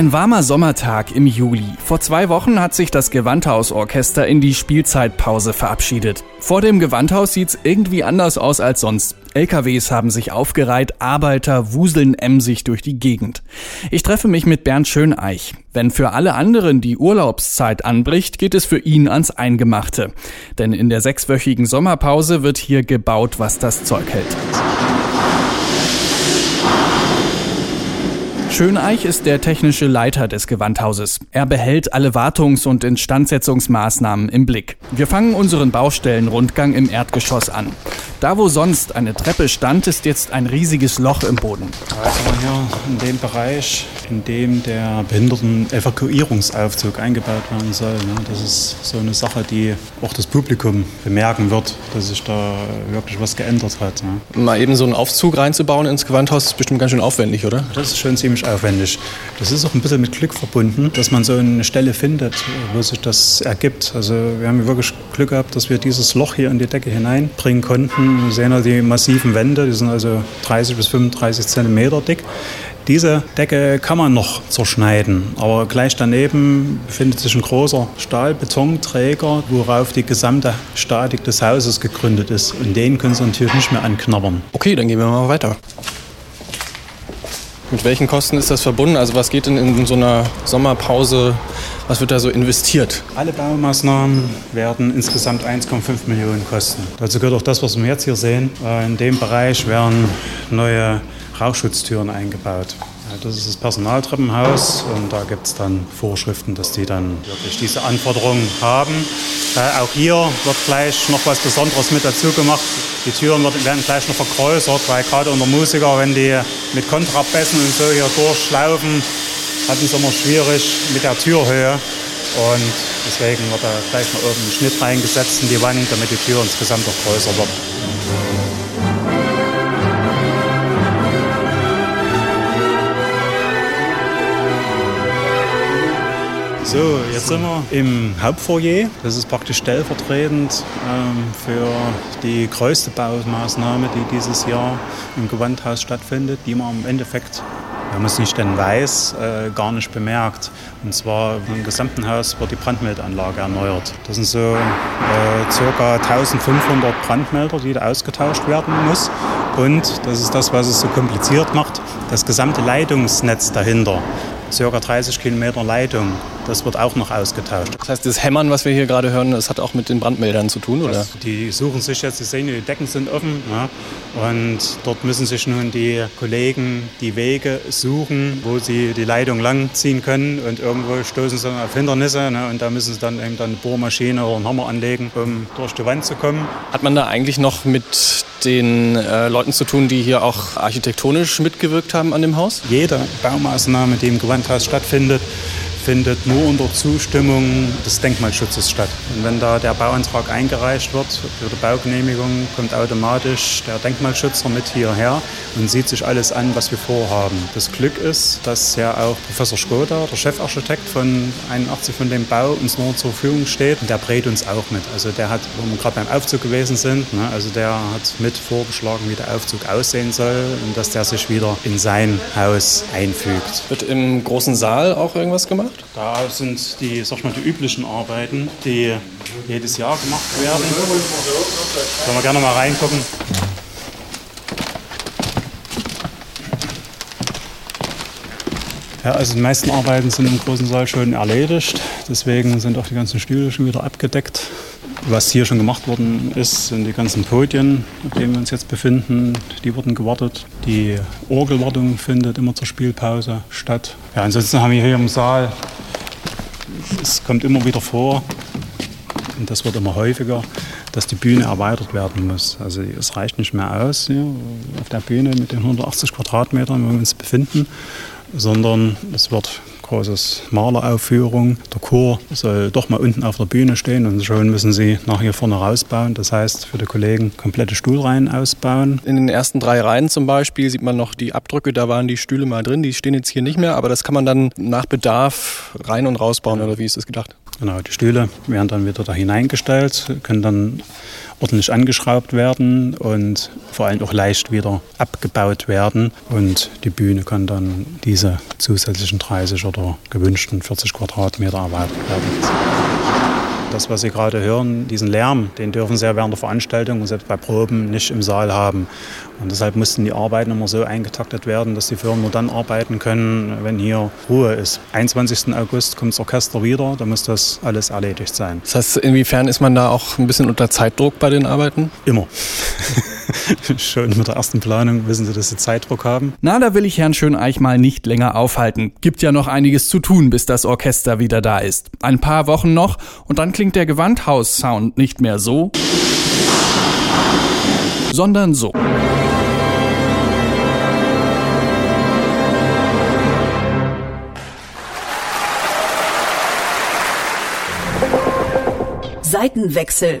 Ein warmer Sommertag im Juli. Vor zwei Wochen hat sich das Gewandhausorchester in die Spielzeitpause verabschiedet. Vor dem Gewandhaus sieht's irgendwie anders aus als sonst. LKWs haben sich aufgereiht, Arbeiter wuseln emsig durch die Gegend. Ich treffe mich mit Bernd Schöneich. Wenn für alle anderen die Urlaubszeit anbricht, geht es für ihn ans Eingemachte. Denn in der sechswöchigen Sommerpause wird hier gebaut, was das Zeug hält. Schöneich ist der technische Leiter des Gewandhauses. Er behält alle Wartungs- und Instandsetzungsmaßnahmen im Blick. Wir fangen unseren Baustellenrundgang im Erdgeschoss an. Da, wo sonst eine Treppe stand, ist jetzt ein riesiges Loch im Boden. Also hier in dem Bereich, in dem der Behinderten-Evakuierungsaufzug eingebaut werden soll. Ne? Das ist so eine Sache, die auch das Publikum bemerken wird, dass sich da wirklich was geändert hat. Ne? Mal eben so einen Aufzug reinzubauen ins Gewandhaus ist bestimmt ganz schön aufwendig, oder? Das ist schon ziemlich aufwendig. Das ist auch ein bisschen mit Glück verbunden, dass man so eine Stelle findet, wo sich das ergibt. Also wir haben wirklich Glück gehabt, dass wir dieses Loch hier in die Decke hineinbringen konnten. Wir sehen ja die massiven Wände, die sind also 30 bis 35 Zentimeter dick. Diese Decke kann man noch zerschneiden, aber gleich daneben befindet sich ein großer Stahlbetonträger, worauf die gesamte Statik des Hauses gegründet ist. Und den können Sie natürlich nicht mehr anknabbern. Okay, dann gehen wir mal weiter. Mit welchen Kosten ist das verbunden? Also was geht denn in so einer Sommerpause, was wird da so investiert? Alle Baumaßnahmen werden insgesamt 1,5 Millionen kosten. Dazu gehört auch das, was wir jetzt hier sehen. In dem Bereich werden neue Rauchschutztüren eingebaut. Das ist das Personaltreppenhaus und da gibt es dann Vorschriften, dass die dann wirklich diese Anforderungen haben. Äh, auch hier wird gleich noch was Besonderes mit dazu gemacht. Die Türen werden gleich noch vergrößert, weil gerade unter Musiker, wenn die mit Kontrabässen und so hier durchlaufen, hatten es immer schwierig mit der Türhöhe. Und deswegen wird da gleich noch oben ein Schnitt reingesetzt in die Wand, damit die Tür insgesamt auch größer wird. So, jetzt sind wir im Hauptfoyer. Das ist praktisch stellvertretend ähm, für die größte Baumaßnahme, die dieses Jahr im Gewandhaus stattfindet, die man im Endeffekt, wenn man es nicht denn weiß, äh, gar nicht bemerkt. Und zwar im gesamten Haus wird die Brandmeldeanlage erneuert. Das sind so äh, circa 1500 Brandmelder, die da ausgetauscht werden muss. Und das ist das, was es so kompliziert macht, das gesamte Leitungsnetz dahinter circa 30 Kilometer Leitung. Das wird auch noch ausgetauscht. Das heißt, das Hämmern, was wir hier gerade hören, das hat auch mit den Brandmeldern zu tun, oder? Das, die suchen sich jetzt, Sie sehen, die Decken sind offen. Ja, und dort müssen sich nun die Kollegen die Wege suchen, wo sie die Leitung langziehen können. Und irgendwo stoßen sie auf Hindernisse. Ne, und da müssen sie dann eben dann eine Bohrmaschine oder einen Hammer anlegen, um durch die Wand zu kommen. Hat man da eigentlich noch mit den äh, Leuten zu tun, die hier auch architektonisch mitgewirkt haben an dem Haus? Jede Baumaßnahme, die im Gewandhaus stattfindet, findet nur unter Zustimmung des Denkmalschutzes statt. Und wenn da der Bauantrag eingereicht wird für die Baugenehmigung, kommt automatisch der Denkmalschützer mit hierher und sieht sich alles an, was wir vorhaben. Das Glück ist, dass ja auch Professor Skoda, der Chefarchitekt von 81 von dem Bau, uns nur zur Verfügung steht. Und der brät uns auch mit. Also der hat, wo wir gerade beim Aufzug gewesen sind, ne, also der hat mit vorgeschlagen, wie der Aufzug aussehen soll und dass der sich wieder in sein Haus einfügt. Wird im großen Saal auch irgendwas gemacht? Da sind die, sag mal, die üblichen Arbeiten, die jedes Jahr gemacht werden. Können wir gerne mal reingucken. Ja, also die meisten Arbeiten sind im großen Saal schon erledigt. Deswegen sind auch die ganzen Stühle schon wieder abgedeckt. Was hier schon gemacht worden ist, sind die ganzen Podien, auf denen wir uns jetzt befinden. Die wurden gewartet. Die Orgelwartung findet immer zur Spielpause statt. Ja, ansonsten haben wir hier im Saal, es kommt immer wieder vor, und das wird immer häufiger, dass die Bühne erweitert werden muss. Also es reicht nicht mehr aus hier auf der Bühne mit den 180 Quadratmetern, wo wir uns befinden, sondern es wird großes Maleraufführung. Der Chor soll doch mal unten auf der Bühne stehen und schon müssen sie nach hier vorne rausbauen. Das heißt, für die Kollegen komplette Stuhlreihen ausbauen. In den ersten drei Reihen zum Beispiel sieht man noch die Abdrücke, da waren die Stühle mal drin, die stehen jetzt hier nicht mehr, aber das kann man dann nach Bedarf rein und rausbauen oder wie ist das gedacht? Genau, die Stühle werden dann wieder da hineingestellt, können dann ordentlich angeschraubt werden und vor allem auch leicht wieder abgebaut werden. Und die Bühne kann dann diese zusätzlichen 30 oder gewünschten 40 Quadratmeter erweitert werden. Das, was Sie gerade hören, diesen Lärm, den dürfen Sie ja während der Veranstaltung und selbst bei Proben nicht im Saal haben. Und deshalb mussten die Arbeiten immer so eingetaktet werden, dass die Firmen nur dann arbeiten können, wenn hier Ruhe ist. 21. August kommt das Orchester wieder, da muss das alles erledigt sein. Das heißt, inwiefern ist man da auch ein bisschen unter Zeitdruck bei den Arbeiten? Immer. Schon mit der ersten Planung wissen Sie, dass Sie Zeitdruck haben. Na, da will ich Herrn Schöneich mal nicht länger aufhalten. Gibt ja noch einiges zu tun, bis das Orchester wieder da ist. Ein paar Wochen noch und dann klingt der Gewandhaus-Sound nicht mehr so, sondern so. Seitenwechsel.